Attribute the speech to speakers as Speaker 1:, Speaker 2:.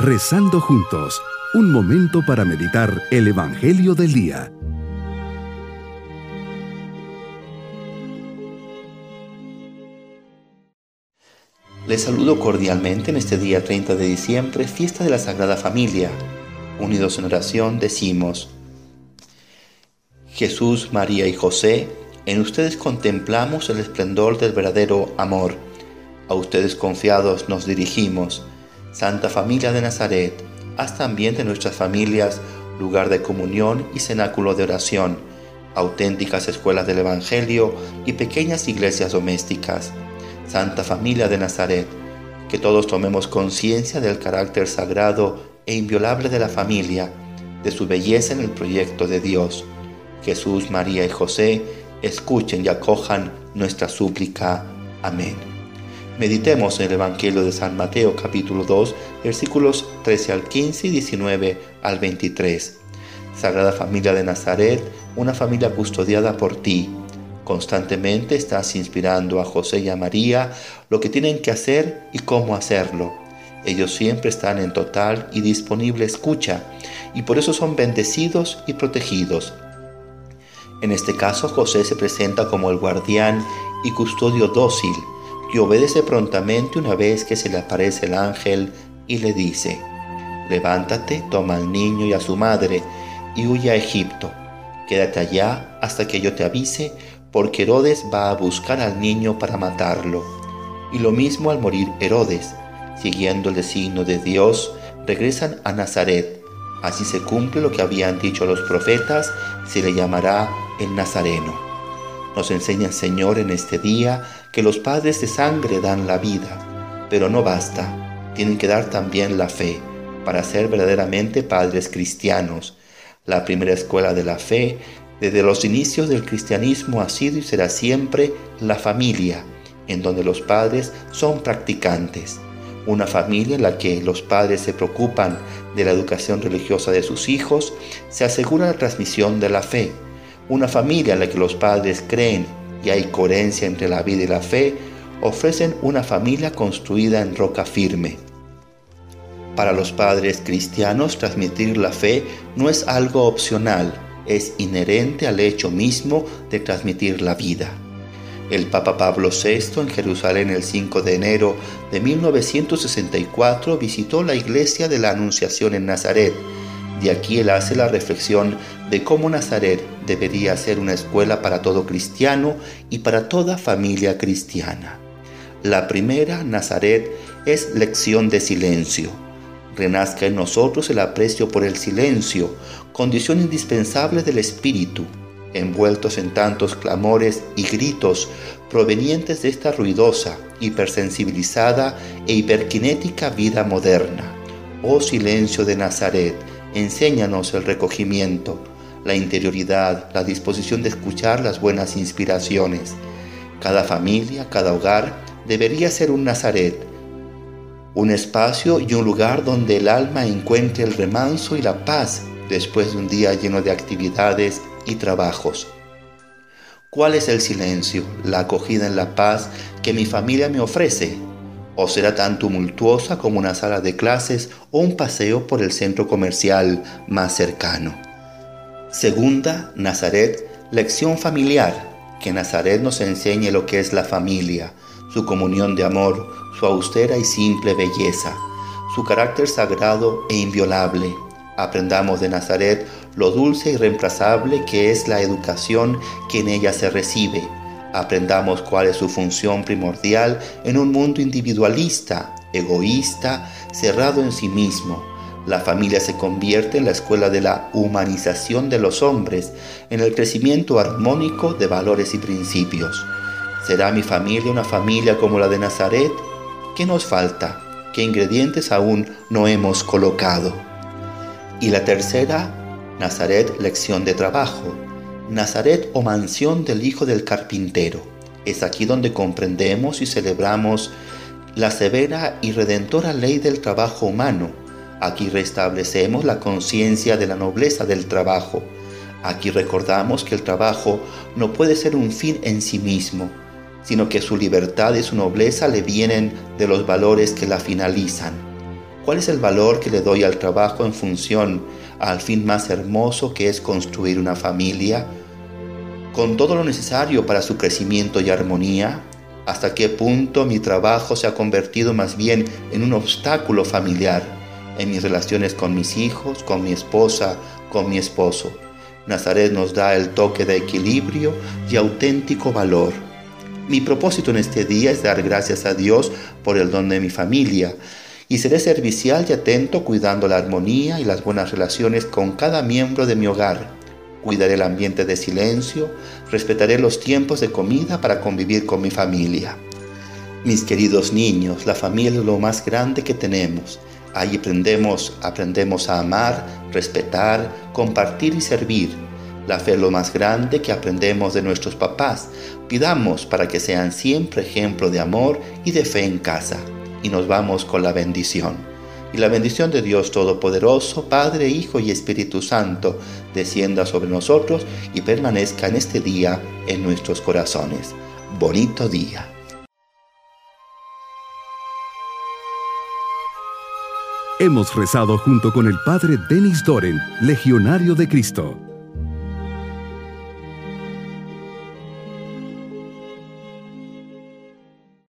Speaker 1: Rezando juntos, un momento para meditar el Evangelio del Día.
Speaker 2: Les saludo cordialmente en este día 30 de diciembre, fiesta de la Sagrada Familia. Unidos en oración decimos, Jesús, María y José, en ustedes contemplamos el esplendor del verdadero amor. A ustedes confiados nos dirigimos Santa Familia de Nazaret, haz también de nuestras familias lugar de comunión y cenáculo de oración, auténticas escuelas del Evangelio y pequeñas iglesias domésticas. Santa Familia de Nazaret, que todos tomemos conciencia del carácter sagrado e inviolable de la familia, de su belleza en el proyecto de Dios. Jesús, María y José, escuchen y acojan nuestra súplica. Amén. Meditemos en el Evangelio de San Mateo capítulo 2 versículos 13 al 15 y 19 al 23. Sagrada Familia de Nazaret, una familia custodiada por ti. Constantemente estás inspirando a José y a María lo que tienen que hacer y cómo hacerlo. Ellos siempre están en total y disponible escucha y por eso son bendecidos y protegidos. En este caso José se presenta como el guardián y custodio dócil que obedece prontamente una vez que se le aparece el ángel y le dice, levántate, toma al niño y a su madre y huye a Egipto. Quédate allá hasta que yo te avise, porque Herodes va a buscar al niño para matarlo. Y lo mismo al morir Herodes, siguiendo el designio de Dios, regresan a Nazaret. Así se cumple lo que habían dicho los profetas, se le llamará el Nazareno. Nos enseña Señor en este día que los padres de sangre dan la vida, pero no basta, tienen que dar también la fe para ser verdaderamente padres cristianos. La primera escuela de la fe desde los inicios del cristianismo ha sido y será siempre la familia, en donde los padres son practicantes. Una familia en la que los padres se preocupan de la educación religiosa de sus hijos, se asegura la transmisión de la fe una familia en la que los padres creen y hay coherencia entre la vida y la fe, ofrecen una familia construida en roca firme. Para los padres cristianos, transmitir la fe no es algo opcional, es inherente al hecho mismo de transmitir la vida. El Papa Pablo VI en Jerusalén el 5 de enero de 1964 visitó la iglesia de la Anunciación en Nazaret. De aquí él hace la reflexión de cómo Nazaret debería ser una escuela para todo cristiano y para toda familia cristiana. La primera, Nazaret, es lección de silencio. Renazca en nosotros el aprecio por el silencio, condición indispensable del espíritu, envueltos en tantos clamores y gritos provenientes de esta ruidosa, hipersensibilizada e hiperkinética vida moderna. Oh silencio de Nazaret, enséñanos el recogimiento, la interioridad, la disposición de escuchar las buenas inspiraciones. Cada familia, cada hogar debería ser un Nazaret, un espacio y un lugar donde el alma encuentre el remanso y la paz después de un día lleno de actividades y trabajos. ¿Cuál es el silencio, la acogida en la paz que mi familia me ofrece? ¿O será tan tumultuosa como una sala de clases o un paseo por el centro comercial más cercano? Segunda, Nazaret, lección familiar. Que Nazaret nos enseñe lo que es la familia, su comunión de amor, su austera y simple belleza, su carácter sagrado e inviolable. Aprendamos de Nazaret lo dulce y reemplazable que es la educación que en ella se recibe. Aprendamos cuál es su función primordial en un mundo individualista, egoísta, cerrado en sí mismo la familia se convierte en la escuela de la humanización de los hombres, en el crecimiento armónico de valores y principios. ¿Será mi familia una familia como la de Nazaret? ¿Qué nos falta? ¿Qué ingredientes aún no hemos colocado? Y la tercera, Nazaret, lección de trabajo. Nazaret o mansión del Hijo del Carpintero. Es aquí donde comprendemos y celebramos la severa y redentora ley del trabajo humano Aquí restablecemos la conciencia de la nobleza del trabajo. Aquí recordamos que el trabajo no puede ser un fin en sí mismo, sino que su libertad y su nobleza le vienen de los valores que la finalizan. ¿Cuál es el valor que le doy al trabajo en función al fin más hermoso que es construir una familia? Con todo lo necesario para su crecimiento y armonía, ¿hasta qué punto mi trabajo se ha convertido más bien en un obstáculo familiar en mis relaciones con mis hijos, con mi esposa, con mi esposo? Nazaret nos da el toque de equilibrio y auténtico valor. Mi propósito en este día es dar gracias a Dios por el don de mi familia y seré servicial y atento cuidando la armonía y las buenas relaciones con cada miembro de mi hogar. Cuidaré el ambiente de silencio, respetaré los tiempos de comida para convivir con mi familia. Mis queridos niños, la familia es lo más grande que tenemos. Ahí aprendemos, aprendemos a amar, respetar, compartir y servir. La fe es lo más grande que aprendemos de nuestros papás. Pidamos para que sean siempre ejemplo de amor y de fe en casa. Y nos vamos con la bendición. Y la bendición de Dios Todopoderoso, Padre, Hijo y Espíritu Santo, descienda sobre nosotros y permanezca en este día en nuestros corazones. Bonito día.
Speaker 1: Hemos rezado junto con el Padre Denis Doren, Legionario de Cristo.